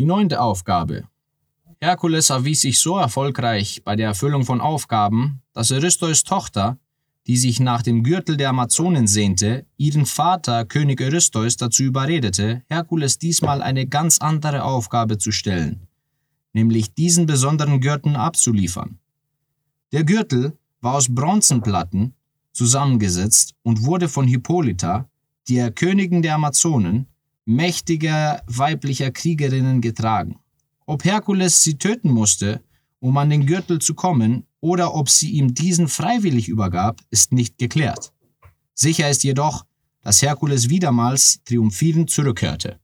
Die neunte Aufgabe. Herkules erwies sich so erfolgreich bei der Erfüllung von Aufgaben, dass Eurystheus Tochter, die sich nach dem Gürtel der Amazonen sehnte, ihren Vater König Eurystheus dazu überredete, Herkules diesmal eine ganz andere Aufgabe zu stellen, nämlich diesen besonderen Gürtel abzuliefern. Der Gürtel war aus Bronzenplatten zusammengesetzt und wurde von Hippolyta, der Königin der Amazonen, mächtiger weiblicher Kriegerinnen getragen. Ob Herkules sie töten musste, um an den Gürtel zu kommen, oder ob sie ihm diesen freiwillig übergab, ist nicht geklärt. Sicher ist jedoch, dass Herkules wiedermals triumphierend zurückkehrte.